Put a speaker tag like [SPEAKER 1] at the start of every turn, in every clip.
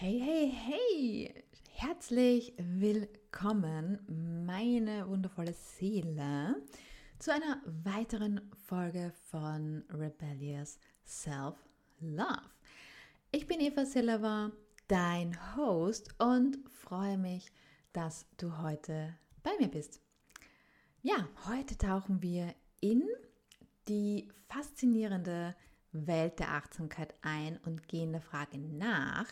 [SPEAKER 1] Hey, hey, hey! Herzlich willkommen, meine wundervolle Seele, zu einer weiteren Folge von Rebellious Self-Love. Ich bin Eva Silva, dein Host und freue mich, dass du heute bei mir bist. Ja, heute tauchen wir in die faszinierende Welt der Achtsamkeit ein und gehen der Frage nach,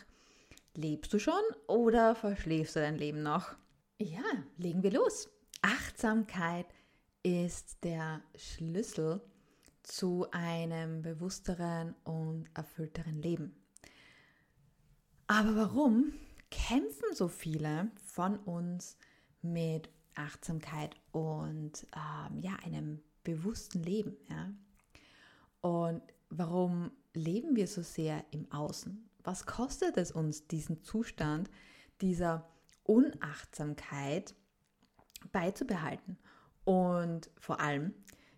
[SPEAKER 1] Lebst du schon oder verschläfst du dein Leben noch? Ja, legen wir los. Achtsamkeit ist der Schlüssel zu einem bewussteren und erfüllteren Leben. Aber warum kämpfen so viele von uns mit Achtsamkeit und ähm, ja, einem bewussten Leben? Ja? Und warum leben wir so sehr im Außen? Was kostet es uns, diesen Zustand dieser Unachtsamkeit beizubehalten? Und vor allem,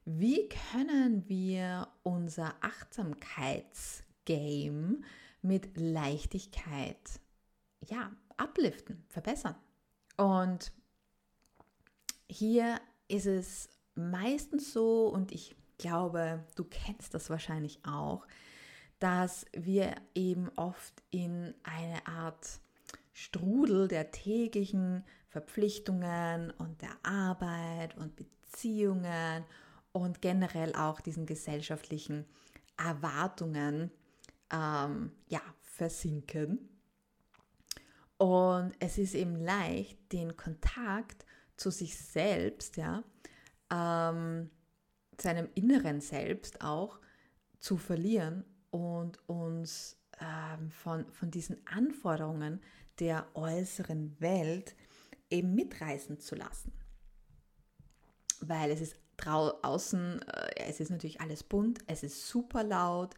[SPEAKER 1] wie können wir unser Achtsamkeitsgame mit Leichtigkeit ja, upliften, verbessern? Und hier ist es meistens so, und ich glaube, du kennst das wahrscheinlich auch, dass wir eben oft in eine Art Strudel der täglichen Verpflichtungen und der Arbeit und Beziehungen und generell auch diesen gesellschaftlichen Erwartungen ähm, ja, versinken. Und es ist eben leicht, den Kontakt zu sich selbst, ja, ähm, seinem inneren Selbst auch zu verlieren und uns ähm, von, von diesen Anforderungen der äußeren Welt eben mitreißen zu lassen. Weil es ist draußen, äh, es ist natürlich alles bunt, es ist super laut,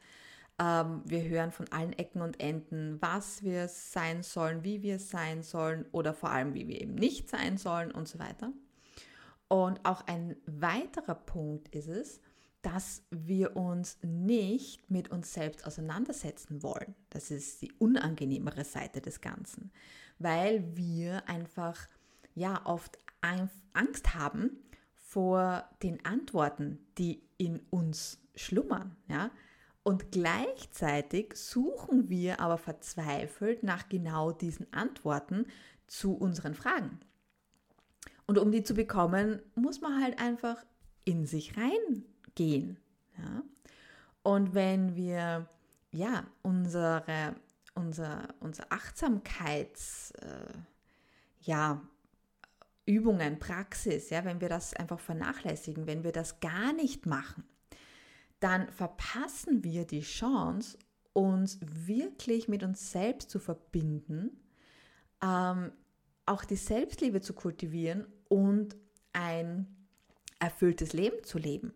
[SPEAKER 1] ähm, wir hören von allen Ecken und Enden, was wir sein sollen, wie wir sein sollen oder vor allem, wie wir eben nicht sein sollen und so weiter. Und auch ein weiterer Punkt ist es, dass wir uns nicht mit uns selbst auseinandersetzen wollen. Das ist die unangenehmere Seite des Ganzen, weil wir einfach ja oft Angst haben vor den Antworten, die in uns schlummern, ja? Und gleichzeitig suchen wir aber verzweifelt nach genau diesen Antworten zu unseren Fragen. Und um die zu bekommen, muss man halt einfach in sich rein gehen. Ja? Und wenn wir ja unsere, unser, unsere Achtsamkeits äh, ja, Praxis, ja, wenn wir das einfach vernachlässigen, wenn wir das gar nicht machen, dann verpassen wir die Chance, uns wirklich mit uns selbst zu verbinden, ähm, auch die Selbstliebe zu kultivieren und ein erfülltes Leben zu leben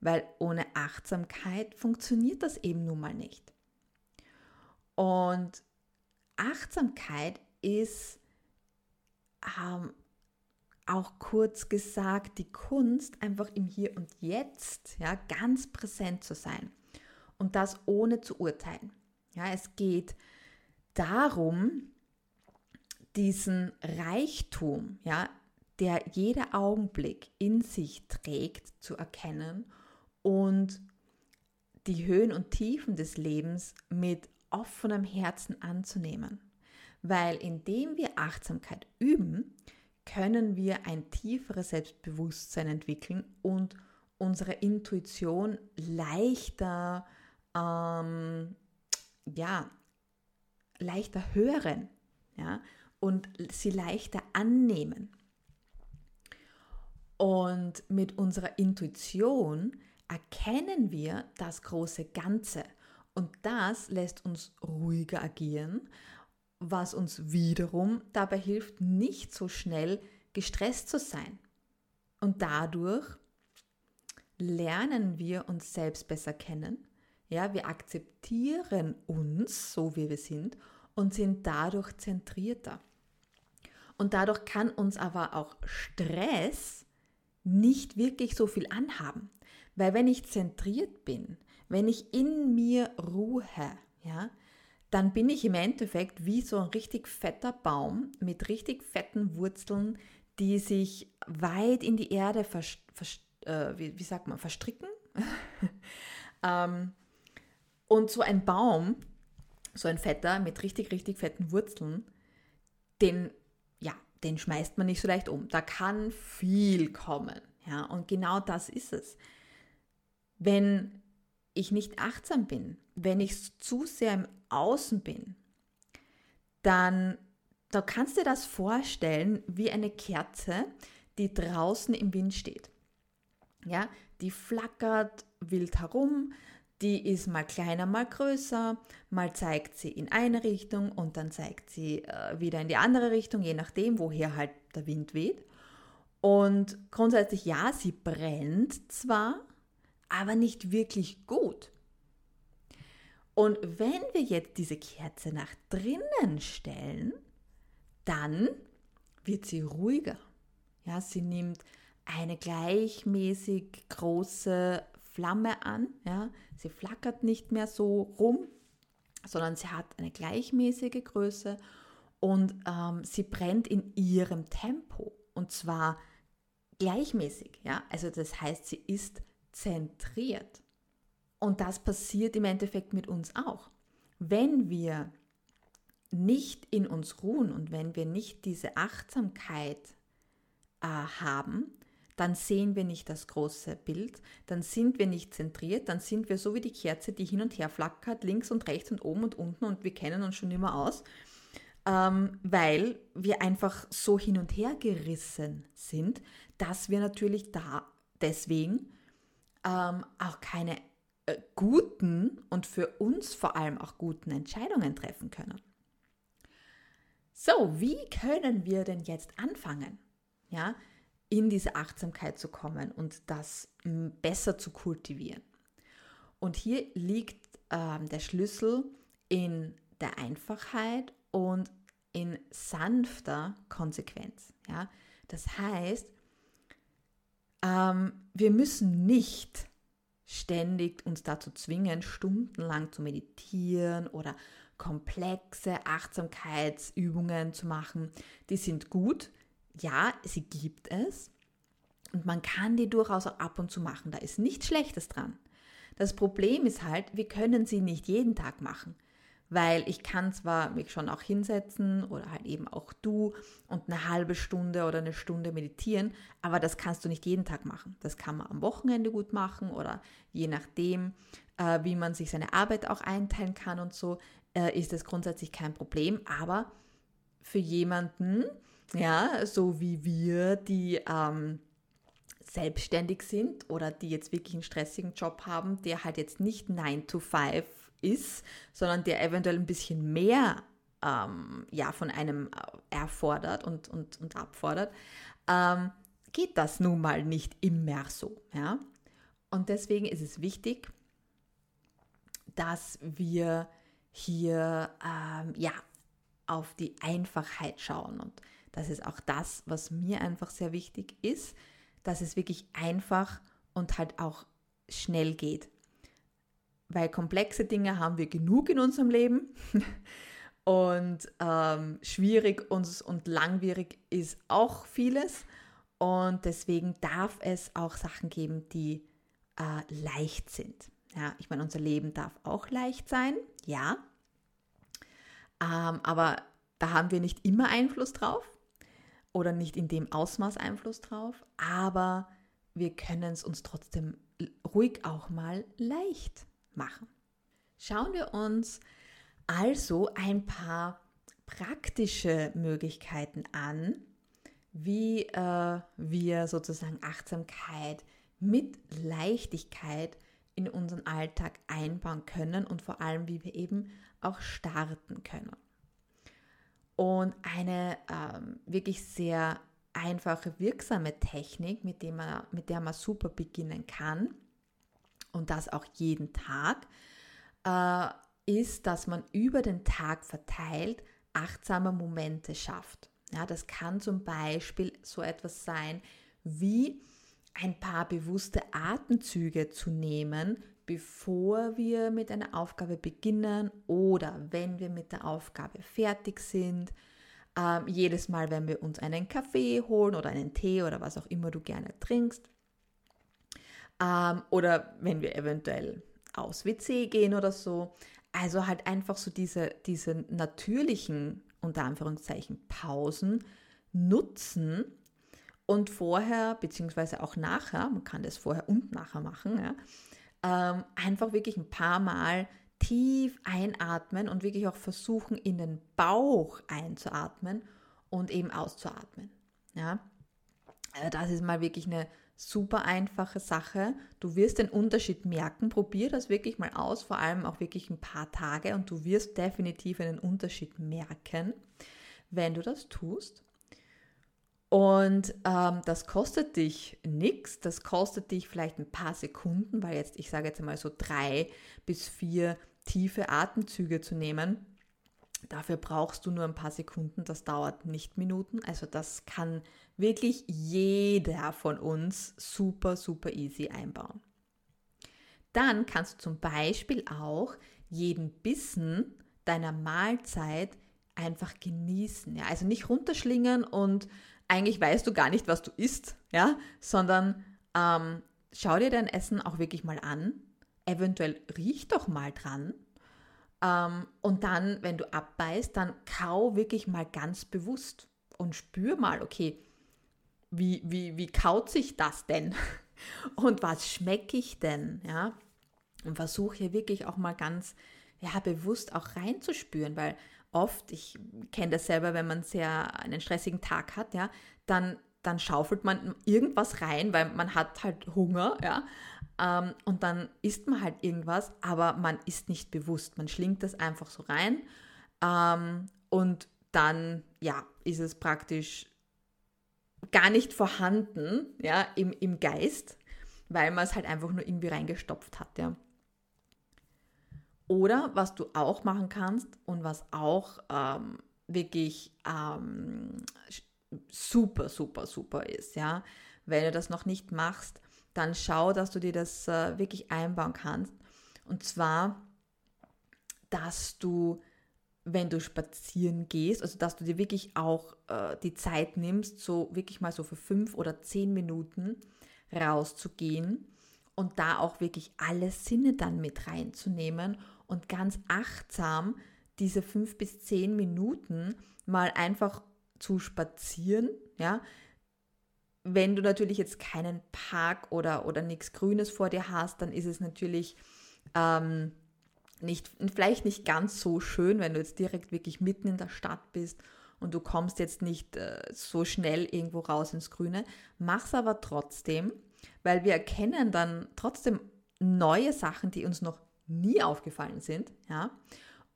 [SPEAKER 1] weil ohne Achtsamkeit funktioniert das eben nun mal nicht. Und Achtsamkeit ist ähm, auch kurz gesagt die Kunst, einfach im Hier und Jetzt ja, ganz präsent zu sein. Und das ohne zu urteilen. Ja, es geht darum, diesen Reichtum, ja, der jeder Augenblick in sich trägt, zu erkennen und die Höhen und Tiefen des Lebens mit offenem Herzen anzunehmen. Weil indem wir Achtsamkeit üben, können wir ein tieferes Selbstbewusstsein entwickeln und unsere Intuition leichter, ähm, ja, leichter hören ja, und sie leichter annehmen. Und mit unserer Intuition erkennen wir das große Ganze und das lässt uns ruhiger agieren, was uns wiederum dabei hilft, nicht so schnell gestresst zu sein. Und dadurch lernen wir uns selbst besser kennen. Ja, wir akzeptieren uns so wie wir sind und sind dadurch zentrierter. Und dadurch kann uns aber auch Stress nicht wirklich so viel anhaben. Weil wenn ich zentriert bin, wenn ich in mir ruhe, ja, dann bin ich im Endeffekt wie so ein richtig fetter Baum mit richtig fetten Wurzeln, die sich weit in die Erde vers, vers, äh, wie, wie, sagt man, verstricken. ähm, und so ein Baum, so ein fetter mit richtig, richtig fetten Wurzeln, den, ja, den schmeißt man nicht so leicht um. Da kann viel kommen. Ja, und genau das ist es. Wenn ich nicht achtsam bin, wenn ich zu sehr im Außen bin, dann da kannst du dir das vorstellen wie eine Kerze, die draußen im Wind steht. Ja, die flackert wild herum, die ist mal kleiner, mal größer, mal zeigt sie in eine Richtung und dann zeigt sie äh, wieder in die andere Richtung, je nachdem, woher halt der Wind weht. Und grundsätzlich ja, sie brennt zwar, aber nicht wirklich gut. Und wenn wir jetzt diese Kerze nach drinnen stellen, dann wird sie ruhiger. Ja, sie nimmt eine gleichmäßig große Flamme an. Ja, sie flackert nicht mehr so rum, sondern sie hat eine gleichmäßige Größe und ähm, sie brennt in ihrem Tempo und zwar gleichmäßig. Ja, also das heißt, sie ist zentriert. Und das passiert im Endeffekt mit uns auch. Wenn wir nicht in uns ruhen und wenn wir nicht diese Achtsamkeit äh, haben, dann sehen wir nicht das große Bild, dann sind wir nicht zentriert, dann sind wir so wie die Kerze, die hin und her flackert, links und rechts und oben und unten und wir kennen uns schon immer aus, ähm, weil wir einfach so hin und her gerissen sind, dass wir natürlich da deswegen ähm, auch keine äh, guten und für uns vor allem auch guten Entscheidungen treffen können. So, wie können wir denn jetzt anfangen, ja, in diese Achtsamkeit zu kommen und das besser zu kultivieren? Und hier liegt äh, der Schlüssel in der Einfachheit und in sanfter Konsequenz. Ja? Das heißt, ähm, wir müssen nicht ständig uns dazu zwingen, stundenlang zu meditieren oder komplexe Achtsamkeitsübungen zu machen. Die sind gut. Ja, sie gibt es. Und man kann die durchaus auch ab und zu machen. Da ist nichts Schlechtes dran. Das Problem ist halt, wir können sie nicht jeden Tag machen weil ich kann zwar mich schon auch hinsetzen oder halt eben auch du und eine halbe Stunde oder eine Stunde meditieren, aber das kannst du nicht jeden Tag machen. Das kann man am Wochenende gut machen oder je nachdem, äh, wie man sich seine Arbeit auch einteilen kann und so, äh, ist das grundsätzlich kein Problem. Aber für jemanden, ja, so wie wir, die ähm, selbstständig sind oder die jetzt wirklich einen stressigen Job haben, der halt jetzt nicht 9 to 5 ist, sondern der eventuell ein bisschen mehr ähm, ja, von einem äh, erfordert und, und, und abfordert, ähm, geht das nun mal nicht immer so. Ja? Und deswegen ist es wichtig, dass wir hier ähm, ja, auf die Einfachheit schauen. Und das ist auch das, was mir einfach sehr wichtig ist, dass es wirklich einfach und halt auch schnell geht weil komplexe Dinge haben wir genug in unserem Leben. Und ähm, schwierig und, und langwierig ist auch vieles. Und deswegen darf es auch Sachen geben, die äh, leicht sind. Ja, ich meine, unser Leben darf auch leicht sein, ja. Ähm, aber da haben wir nicht immer Einfluss drauf oder nicht in dem Ausmaß Einfluss drauf. Aber wir können es uns trotzdem ruhig auch mal leicht machen. Schauen wir uns also ein paar praktische Möglichkeiten an, wie äh, wir sozusagen Achtsamkeit mit Leichtigkeit in unseren Alltag einbauen können und vor allem, wie wir eben auch starten können. Und eine ähm, wirklich sehr einfache, wirksame Technik, mit, dem man, mit der man super beginnen kann, und das auch jeden Tag, äh, ist, dass man über den Tag verteilt achtsame Momente schafft. Ja, das kann zum Beispiel so etwas sein wie ein paar bewusste Atemzüge zu nehmen bevor wir mit einer Aufgabe beginnen oder wenn wir mit der Aufgabe fertig sind. Ähm, jedes Mal, wenn wir uns einen Kaffee holen oder einen Tee oder was auch immer du gerne trinkst. Ähm, oder wenn wir eventuell aus WC gehen oder so. Also halt einfach so diese, diese natürlichen, unter Anführungszeichen, Pausen nutzen und vorher, beziehungsweise auch nachher, man kann das vorher und nachher machen, ja, ähm, einfach wirklich ein paar Mal tief einatmen und wirklich auch versuchen, in den Bauch einzuatmen und eben auszuatmen. Ja? Also das ist mal wirklich eine super einfache Sache. Du wirst den Unterschied merken. Probier das wirklich mal aus, vor allem auch wirklich ein paar Tage und du wirst definitiv einen Unterschied merken, wenn du das tust. Und ähm, das kostet dich nichts, das kostet dich vielleicht ein paar Sekunden, weil jetzt, ich sage jetzt einmal so drei bis vier tiefe Atemzüge zu nehmen. Dafür brauchst du nur ein paar Sekunden, das dauert nicht Minuten. Also das kann wirklich jeder von uns super, super easy einbauen. Dann kannst du zum Beispiel auch jeden Bissen deiner Mahlzeit einfach genießen. Ja? Also nicht runterschlingen und eigentlich weißt du gar nicht, was du isst, ja, sondern ähm, schau dir dein Essen auch wirklich mal an. Eventuell riech doch mal dran. Ähm, und dann, wenn du abbeißt, dann kau wirklich mal ganz bewusst und spür mal, okay, wie, wie, wie kaut sich das denn? Und was schmecke ich denn? Ja? Und versuche hier wirklich auch mal ganz ja, bewusst auch reinzuspüren, weil oft, ich kenne das selber, wenn man sehr einen stressigen Tag hat, ja, dann, dann schaufelt man irgendwas rein, weil man hat halt Hunger, ja, ähm, und dann isst man halt irgendwas, aber man ist nicht bewusst. Man schlingt das einfach so rein ähm, und dann, ja, ist es praktisch gar nicht vorhanden, ja, im, im Geist, weil man es halt einfach nur irgendwie reingestopft hat, ja. Oder was du auch machen kannst und was auch ähm, wirklich ähm, super, super, super ist, ja. Wenn du das noch nicht machst, dann schau, dass du dir das äh, wirklich einbauen kannst. Und zwar, dass du, wenn du spazieren gehst, also dass du dir wirklich auch äh, die Zeit nimmst, so wirklich mal so für fünf oder zehn Minuten rauszugehen und da auch wirklich alle Sinne dann mit reinzunehmen und ganz achtsam diese fünf bis zehn Minuten mal einfach zu spazieren, ja. Wenn du natürlich jetzt keinen Park oder, oder nichts Grünes vor dir hast, dann ist es natürlich ähm, nicht, vielleicht nicht ganz so schön, wenn du jetzt direkt wirklich mitten in der Stadt bist und du kommst jetzt nicht äh, so schnell irgendwo raus ins Grüne. Mach's aber trotzdem, weil wir erkennen dann trotzdem neue Sachen, die uns noch nie aufgefallen sind, ja.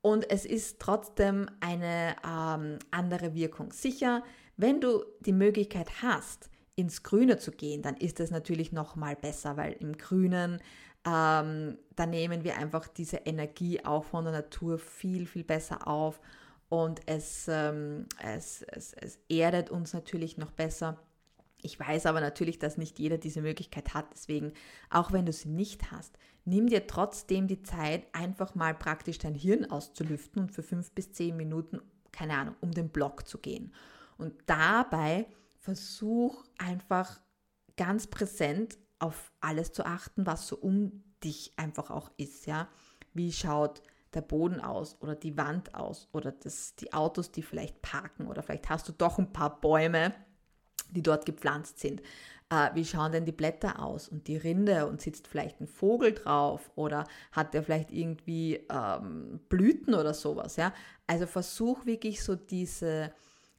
[SPEAKER 1] Und es ist trotzdem eine ähm, andere Wirkung. Sicher, wenn du die Möglichkeit hast, ins Grüne zu gehen, dann ist es natürlich noch mal besser, weil im Grünen ähm, da nehmen wir einfach diese Energie auch von der Natur viel viel besser auf und es, ähm, es, es, es erdet uns natürlich noch besser. Ich weiß aber natürlich, dass nicht jeder diese Möglichkeit hat. Deswegen, auch wenn du sie nicht hast, nimm dir trotzdem die Zeit, einfach mal praktisch dein Hirn auszulüften und für fünf bis zehn Minuten, keine Ahnung, um den Block zu gehen. Und dabei versuch einfach ganz präsent auf alles zu achten, was so um dich einfach auch ist, ja. Wie schaut der Boden aus oder die Wand aus oder das, die Autos, die vielleicht parken oder vielleicht hast du doch ein paar Bäume, die dort gepflanzt sind. Äh, wie schauen denn die Blätter aus und die Rinde und sitzt vielleicht ein Vogel drauf oder hat der vielleicht irgendwie ähm, Blüten oder sowas, ja. Also versuch wirklich so diese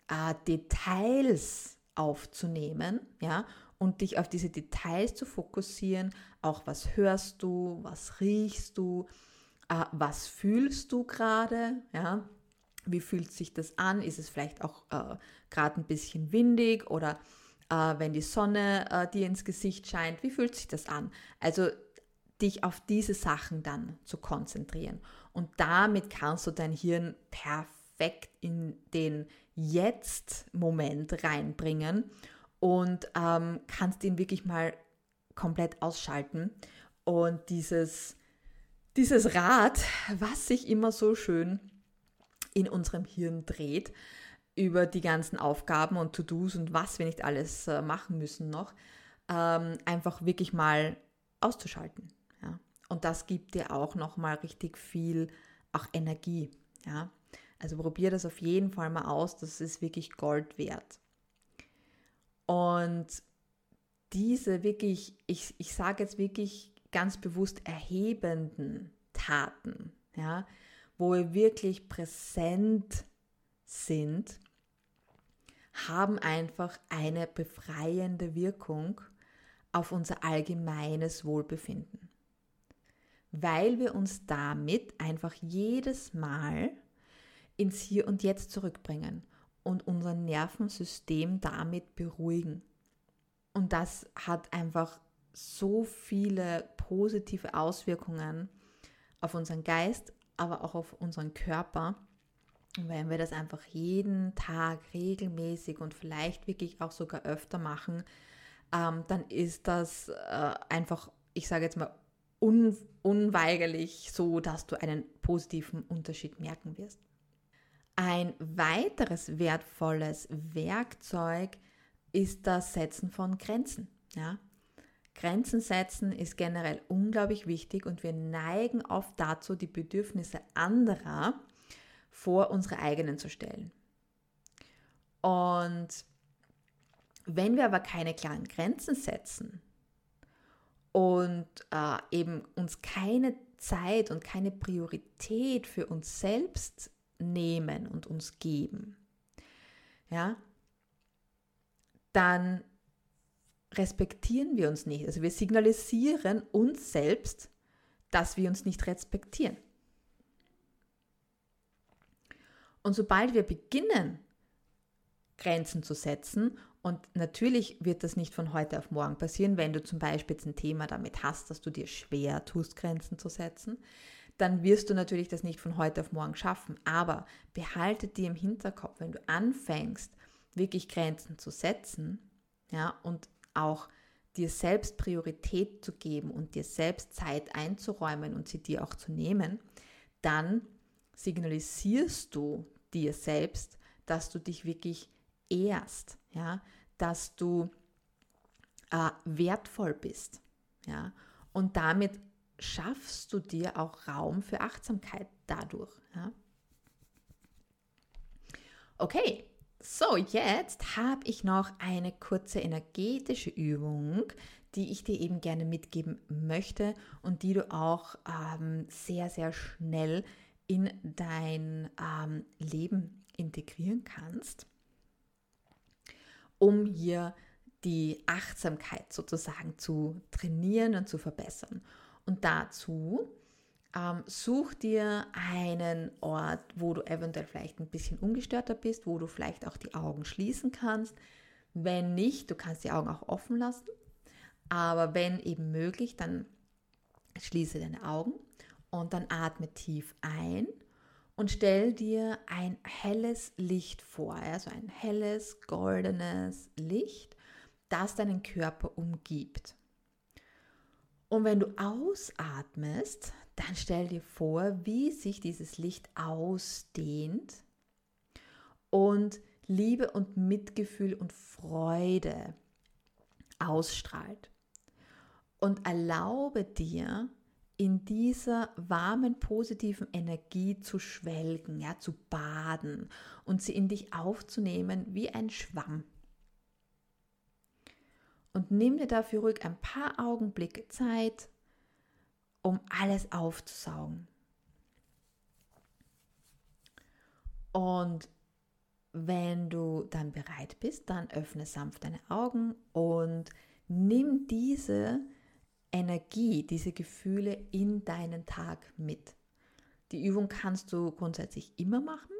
[SPEAKER 1] äh, Details aufzunehmen, ja, und dich auf diese Details zu fokussieren. Auch was hörst du, was riechst du, äh, was fühlst du gerade, ja. Wie fühlt sich das an? Ist es vielleicht auch äh, gerade ein bisschen windig oder äh, wenn die Sonne äh, dir ins Gesicht scheint, wie fühlt sich das an? Also dich auf diese Sachen dann zu konzentrieren. Und damit kannst du dein Hirn perfekt in den Jetzt-Moment reinbringen und ähm, kannst ihn wirklich mal komplett ausschalten und dieses dieses Rad, was sich immer so schön in unserem Hirn dreht, über die ganzen Aufgaben und To-Dos und was wir nicht alles äh, machen müssen noch, ähm, einfach wirklich mal auszuschalten. Ja? Und das gibt dir auch nochmal richtig viel auch Energie. Ja? Also probier das auf jeden Fall mal aus, das ist wirklich Gold wert. Und diese wirklich, ich, ich sage jetzt wirklich ganz bewusst erhebenden Taten, ja, wo wir wirklich präsent sind, haben einfach eine befreiende Wirkung auf unser allgemeines Wohlbefinden. Weil wir uns damit einfach jedes Mal ins Hier und Jetzt zurückbringen und unser Nervensystem damit beruhigen. Und das hat einfach so viele positive Auswirkungen auf unseren Geist, aber auch auf unseren Körper. Und wenn wir das einfach jeden Tag regelmäßig und vielleicht wirklich auch sogar öfter machen, ähm, dann ist das äh, einfach, ich sage jetzt mal, un unweigerlich so, dass du einen positiven Unterschied merken wirst. Ein weiteres wertvolles Werkzeug ist das Setzen von Grenzen. Ja? Grenzen setzen ist generell unglaublich wichtig und wir neigen oft dazu, die Bedürfnisse anderer vor unsere eigenen zu stellen. Und wenn wir aber keine klaren Grenzen setzen und äh, eben uns keine Zeit und keine Priorität für uns selbst nehmen und uns geben, ja, dann respektieren wir uns nicht. Also wir signalisieren uns selbst, dass wir uns nicht respektieren. Und sobald wir beginnen, Grenzen zu setzen, und natürlich wird das nicht von heute auf morgen passieren, wenn du zum Beispiel jetzt ein Thema damit hast, dass du dir schwer tust, Grenzen zu setzen, dann wirst du natürlich das nicht von heute auf morgen schaffen. Aber behalte dir im Hinterkopf, wenn du anfängst, wirklich Grenzen zu setzen, ja, und auch dir selbst Priorität zu geben und dir selbst Zeit einzuräumen und sie dir auch zu nehmen, dann signalisierst du dir selbst, dass du dich wirklich ehrst, ja, dass du äh, wertvoll bist, ja, und damit schaffst du dir auch Raum für Achtsamkeit dadurch, ja. Okay, so, jetzt habe ich noch eine kurze energetische Übung, die ich dir eben gerne mitgeben möchte und die du auch ähm, sehr, sehr schnell in dein ähm, Leben integrieren kannst, um hier die Achtsamkeit sozusagen zu trainieren und zu verbessern. Und dazu ähm, such dir einen Ort, wo du eventuell vielleicht ein bisschen ungestörter bist, wo du vielleicht auch die Augen schließen kannst. Wenn nicht, du kannst die Augen auch offen lassen. Aber wenn eben möglich, dann schließe deine Augen und dann atme tief ein und stell dir ein helles Licht vor, also ein helles, goldenes Licht, das deinen Körper umgibt. Und wenn du ausatmest, dann stell dir vor, wie sich dieses Licht ausdehnt und Liebe und Mitgefühl und Freude ausstrahlt. Und erlaube dir, in dieser warmen, positiven Energie zu schwelgen, ja, zu baden und sie in dich aufzunehmen wie ein Schwamm. Und nimm dir dafür ruhig ein paar Augenblicke Zeit um alles aufzusaugen. Und wenn du dann bereit bist, dann öffne sanft deine Augen und nimm diese Energie, diese Gefühle in deinen Tag mit. Die Übung kannst du grundsätzlich immer machen.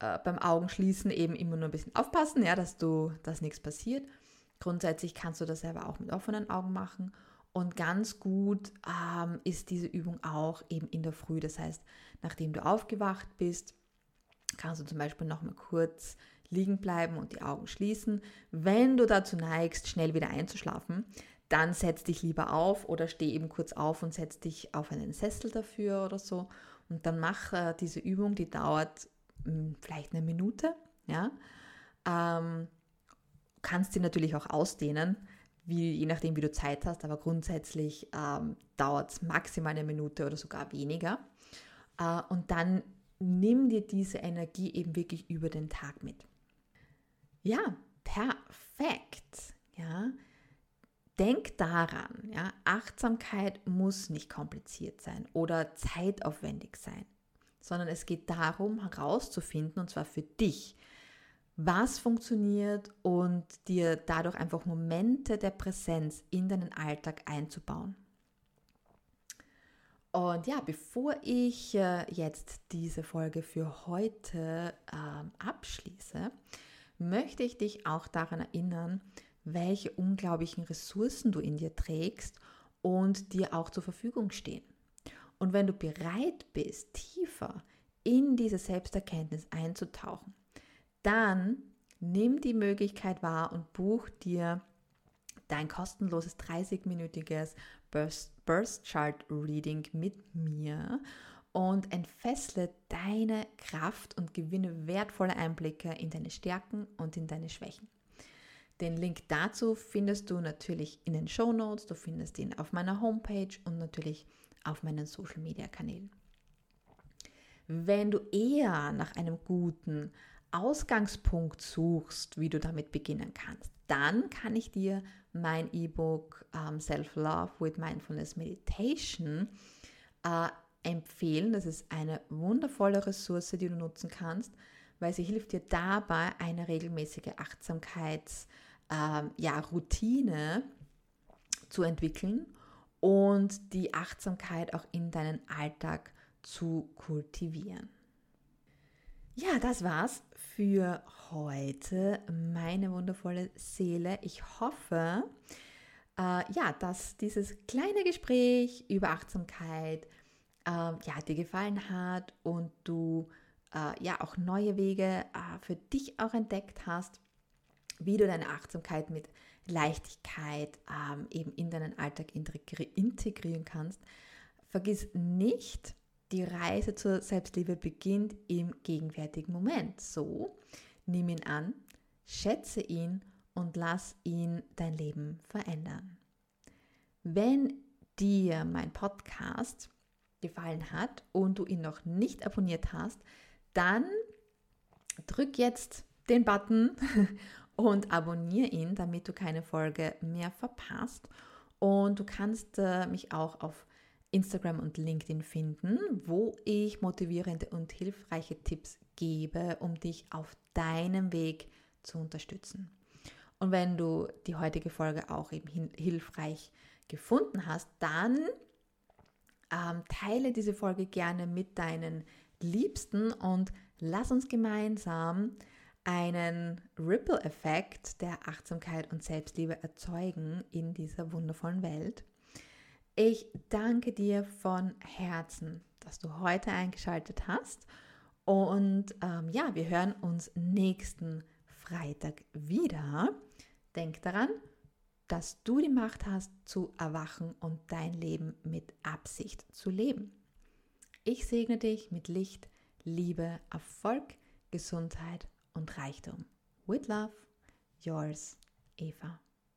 [SPEAKER 1] Äh, beim Augenschließen eben immer nur ein bisschen aufpassen, ja, dass du, dass nichts passiert. Grundsätzlich kannst du das aber auch mit offenen Augen machen und ganz gut ähm, ist diese Übung auch eben in der Früh. Das heißt, nachdem du aufgewacht bist, kannst du zum Beispiel noch mal kurz liegen bleiben und die Augen schließen. Wenn du dazu neigst, schnell wieder einzuschlafen, dann setz dich lieber auf oder steh eben kurz auf und setz dich auf einen Sessel dafür oder so. Und dann mach äh, diese Übung, die dauert mh, hm, vielleicht eine Minute. Ja? Ähm, kannst sie natürlich auch ausdehnen, wie, je nachdem, wie du Zeit hast, aber grundsätzlich ähm, dauert es maximal eine Minute oder sogar weniger. Äh, und dann nimm dir diese Energie eben wirklich über den Tag mit. Ja, perfekt. Ja, denk daran, ja, Achtsamkeit muss nicht kompliziert sein oder zeitaufwendig sein, sondern es geht darum herauszufinden, und zwar für dich, was funktioniert und dir dadurch einfach Momente der Präsenz in deinen Alltag einzubauen. Und ja, bevor ich äh, jetzt diese Folge für heute ähm, abschließe, möchte ich dich auch daran erinnern, welche unglaublichen Ressourcen du in dir trägst und dir auch zur Verfügung stehen. Und wenn du bereit bist, tiefer in diese Selbsterkenntnis einzutauchen, dann nimm die Möglichkeit wahr und buch dir dein kostenloses 30-minütiges Burst, Burst Chart Reading mit mir und entfessle deine Kraft und gewinne wertvolle Einblicke in deine Stärken und in deine Schwächen. Den Link dazu findest du natürlich in den Show Notes, du findest ihn auf meiner Homepage und natürlich auf meinen Social Media Kanälen. Wenn du eher nach einem guten Ausgangspunkt suchst, wie du damit beginnen kannst, dann kann ich dir mein E-Book um, ähm, Self-Love with Mindfulness Meditation äh, empfehlen. Das ist eine wundervolle Ressource, die du nutzen kannst, weil sie hilft dir dabei, eine regelmäßige Achtsamkeitsroutine ähm, ja, zu entwickeln und die Achtsamkeit auch in deinen Alltag zu kultivieren. Ja, das war's für heute, meine wundervolle Seele. Ich hoffe, äh, ja, dass dieses kleine Gespräch über Achtsamkeit äh, ja, dir gefallen hat und du äh, ja auch neue Wege äh, für dich auch entdeckt hast, wie du deine Achtsamkeit mit Leichtigkeit ähm, eben in deinen Alltag integrieren kannst. Vergiss nicht, die Reise zur Selbstliebe beginnt im gegenwärtigen Moment. So, nimm ihn an, schätze ihn und lass ihn dein Leben verändern. Wenn dir mein Podcast gefallen hat und du ihn noch nicht abonniert hast, dann drück jetzt den Button und abonniere ihn, damit du keine Folge mehr verpasst. Und du kannst äh, mich auch auf Instagram und LinkedIn finden, wo ich motivierende und hilfreiche Tipps gebe, um dich auf deinem Weg zu unterstützen. Und wenn du die heutige Folge auch eben hilfreich gefunden hast, dann ähm, teile diese Folge gerne mit deinen Liebsten und lass uns gemeinsam einen Ripple-Effekt der Achtsamkeit und Selbstliebe erzeugen in dieser wundervollen Welt. Ich danke dir von Herzen, dass du heute eingeschaltet hast. Und ähm, ja, wir hören uns nächsten Freitag wieder. Denk daran, dass du die Macht hast zu erwachen und dein Leben mit Absicht zu leben. Ich segne dich mit Licht, Liebe, Erfolg, Gesundheit und Reichtum. With love, yours, Eva.